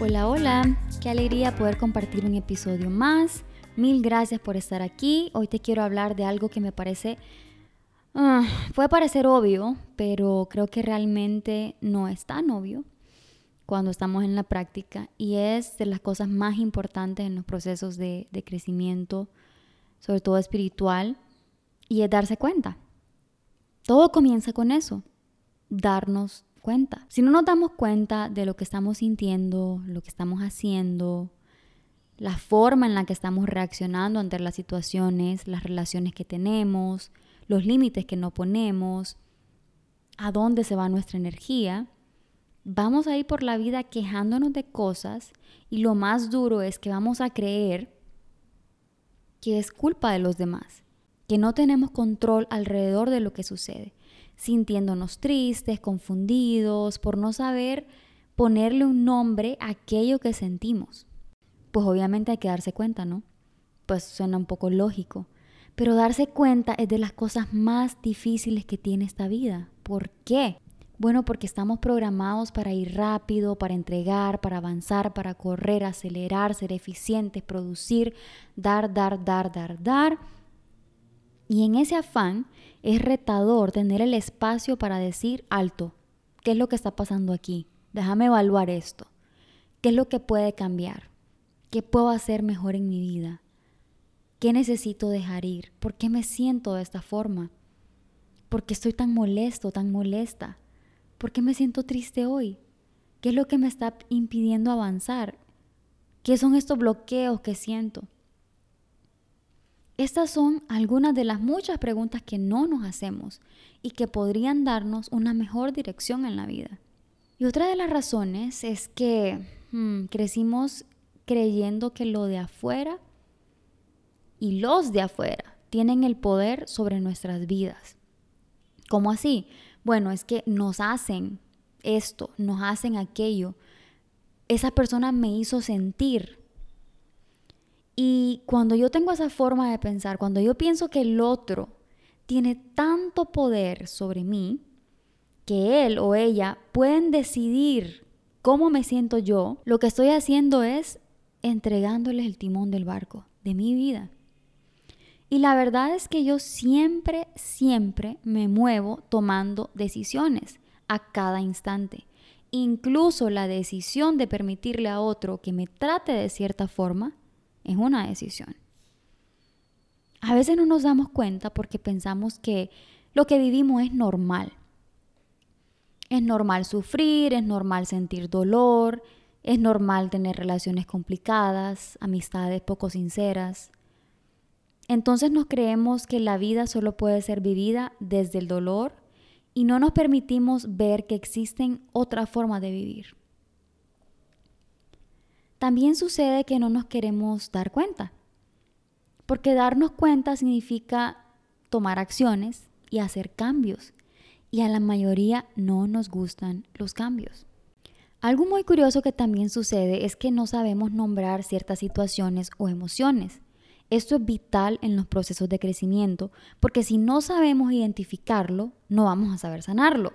Hola, hola, qué alegría poder compartir un episodio más. Mil gracias por estar aquí. Hoy te quiero hablar de algo que me parece, uh, puede parecer obvio, pero creo que realmente no es tan obvio cuando estamos en la práctica y es de las cosas más importantes en los procesos de, de crecimiento, sobre todo espiritual, y es darse cuenta. Todo comienza con eso, darnos cuenta. Si no nos damos cuenta de lo que estamos sintiendo, lo que estamos haciendo, la forma en la que estamos reaccionando ante las situaciones, las relaciones que tenemos, los límites que no ponemos, a dónde se va nuestra energía, vamos a ir por la vida quejándonos de cosas y lo más duro es que vamos a creer que es culpa de los demás, que no tenemos control alrededor de lo que sucede sintiéndonos tristes, confundidos, por no saber ponerle un nombre a aquello que sentimos. Pues obviamente hay que darse cuenta, ¿no? Pues suena un poco lógico. Pero darse cuenta es de las cosas más difíciles que tiene esta vida. ¿Por qué? Bueno, porque estamos programados para ir rápido, para entregar, para avanzar, para correr, acelerar, ser eficientes, producir, dar, dar, dar, dar, dar. Y en ese afán es retador tener el espacio para decir alto, ¿qué es lo que está pasando aquí? Déjame evaluar esto. ¿Qué es lo que puede cambiar? ¿Qué puedo hacer mejor en mi vida? ¿Qué necesito dejar ir? ¿Por qué me siento de esta forma? ¿Por qué estoy tan molesto, tan molesta? ¿Por qué me siento triste hoy? ¿Qué es lo que me está impidiendo avanzar? ¿Qué son estos bloqueos que siento? Estas son algunas de las muchas preguntas que no nos hacemos y que podrían darnos una mejor dirección en la vida. Y otra de las razones es que hmm, crecimos creyendo que lo de afuera y los de afuera tienen el poder sobre nuestras vidas. ¿Cómo así? Bueno, es que nos hacen esto, nos hacen aquello. Esa persona me hizo sentir y cuando yo tengo esa forma de pensar, cuando yo pienso que el otro tiene tanto poder sobre mí, que él o ella pueden decidir cómo me siento yo, lo que estoy haciendo es entregándoles el timón del barco, de mi vida. Y la verdad es que yo siempre, siempre me muevo tomando decisiones a cada instante. Incluso la decisión de permitirle a otro que me trate de cierta forma es una decisión. A veces no nos damos cuenta porque pensamos que lo que vivimos es normal. Es normal sufrir, es normal sentir dolor, es normal tener relaciones complicadas, amistades poco sinceras. Entonces nos creemos que la vida solo puede ser vivida desde el dolor y no nos permitimos ver que existen otras formas de vivir. También sucede que no nos queremos dar cuenta, porque darnos cuenta significa tomar acciones y hacer cambios, y a la mayoría no nos gustan los cambios. Algo muy curioso que también sucede es que no sabemos nombrar ciertas situaciones o emociones. Esto es vital en los procesos de crecimiento porque si no sabemos identificarlo, no vamos a saber sanarlo.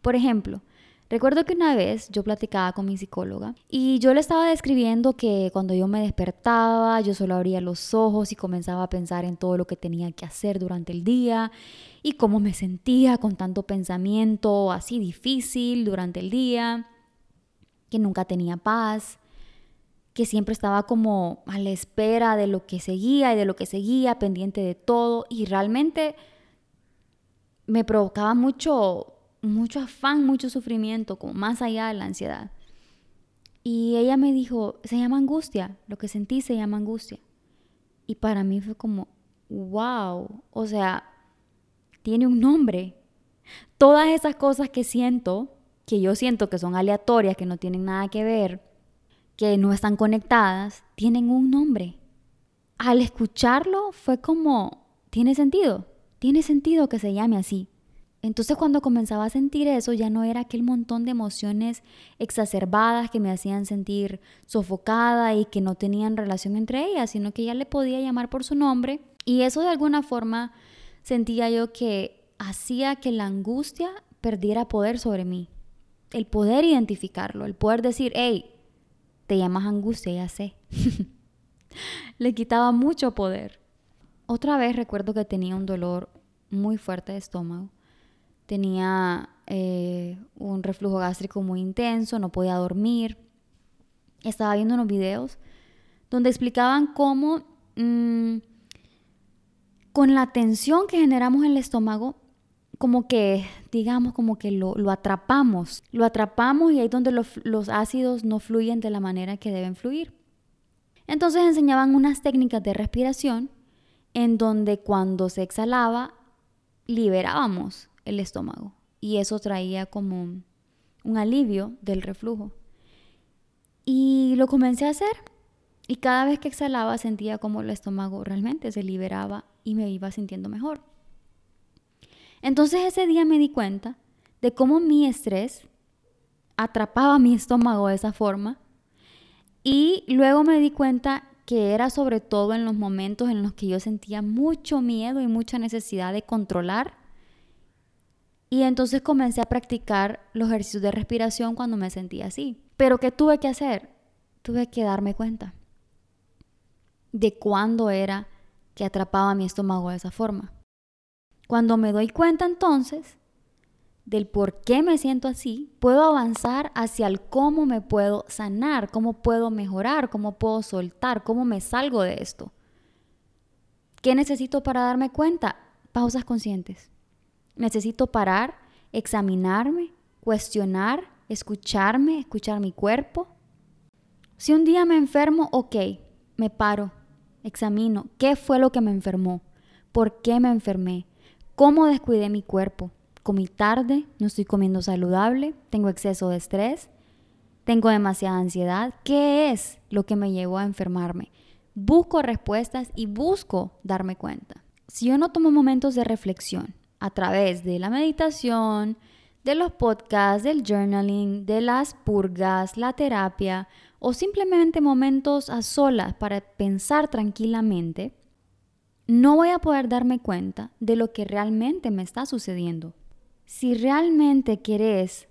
Por ejemplo, Recuerdo que una vez yo platicaba con mi psicóloga y yo le estaba describiendo que cuando yo me despertaba, yo solo abría los ojos y comenzaba a pensar en todo lo que tenía que hacer durante el día y cómo me sentía con tanto pensamiento así difícil durante el día, que nunca tenía paz, que siempre estaba como a la espera de lo que seguía y de lo que seguía, pendiente de todo y realmente me provocaba mucho mucho afán, mucho sufrimiento, como más allá de la ansiedad. Y ella me dijo, se llama angustia, lo que sentí se llama angustia. Y para mí fue como, wow, o sea, tiene un nombre. Todas esas cosas que siento, que yo siento que son aleatorias, que no tienen nada que ver, que no están conectadas, tienen un nombre. Al escucharlo fue como, tiene sentido, tiene sentido que se llame así. Entonces cuando comenzaba a sentir eso ya no era aquel montón de emociones exacerbadas que me hacían sentir sofocada y que no tenían relación entre ellas, sino que ya le podía llamar por su nombre y eso de alguna forma sentía yo que hacía que la angustia perdiera poder sobre mí. El poder identificarlo, el poder decir, hey, te llamas angustia, ya sé. le quitaba mucho poder. Otra vez recuerdo que tenía un dolor muy fuerte de estómago tenía eh, un reflujo gástrico muy intenso, no podía dormir. Estaba viendo unos videos donde explicaban cómo mm, con la tensión que generamos en el estómago, como que, digamos, como que lo, atrapamos, lo atrapamos y ahí es donde los ácidos no fluyen de la manera que deben fluir. Entonces enseñaban unas técnicas de respiración en donde cuando se exhalaba liberábamos el estómago y eso traía como un alivio del reflujo. Y lo comencé a hacer y cada vez que exhalaba sentía como el estómago realmente se liberaba y me iba sintiendo mejor. Entonces ese día me di cuenta de cómo mi estrés atrapaba mi estómago de esa forma y luego me di cuenta que era sobre todo en los momentos en los que yo sentía mucho miedo y mucha necesidad de controlar y entonces comencé a practicar los ejercicios de respiración cuando me sentía así. Pero ¿qué tuve que hacer? Tuve que darme cuenta de cuándo era que atrapaba mi estómago de esa forma. Cuando me doy cuenta entonces del por qué me siento así, puedo avanzar hacia el cómo me puedo sanar, cómo puedo mejorar, cómo puedo soltar, cómo me salgo de esto. ¿Qué necesito para darme cuenta? Pausas conscientes. Necesito parar, examinarme, cuestionar, escucharme, escuchar mi cuerpo. Si un día me enfermo, ok, me paro, examino qué fue lo que me enfermó, por qué me enfermé, cómo descuidé mi cuerpo, comí tarde, no estoy comiendo saludable, tengo exceso de estrés, tengo demasiada ansiedad, ¿qué es lo que me llevó a enfermarme? Busco respuestas y busco darme cuenta. Si yo no tomo momentos de reflexión, a través de la meditación, de los podcasts, del journaling, de las purgas, la terapia o simplemente momentos a solas para pensar tranquilamente, no voy a poder darme cuenta de lo que realmente me está sucediendo. Si realmente querés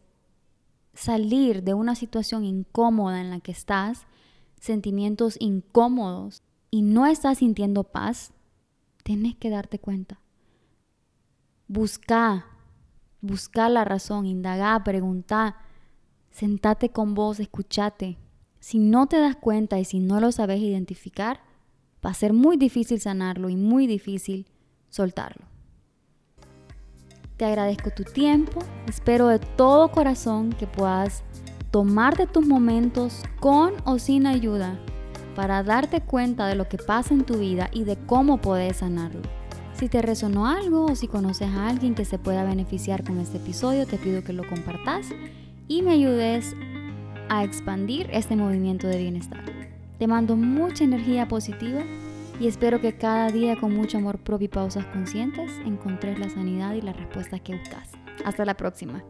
salir de una situación incómoda en la que estás, sentimientos incómodos y no estás sintiendo paz, tienes que darte cuenta. Busca, busca la razón, indaga, pregunta, sentate con vos, escúchate. Si no te das cuenta y si no lo sabes identificar, va a ser muy difícil sanarlo y muy difícil soltarlo. Te agradezco tu tiempo, espero de todo corazón que puedas tomarte tus momentos con o sin ayuda para darte cuenta de lo que pasa en tu vida y de cómo puedes sanarlo. Si te resonó algo o si conoces a alguien que se pueda beneficiar con este episodio, te pido que lo compartas y me ayudes a expandir este movimiento de bienestar. Te mando mucha energía positiva y espero que cada día con mucho amor propio y pausas conscientes encontres la sanidad y la respuesta que buscas. Hasta la próxima.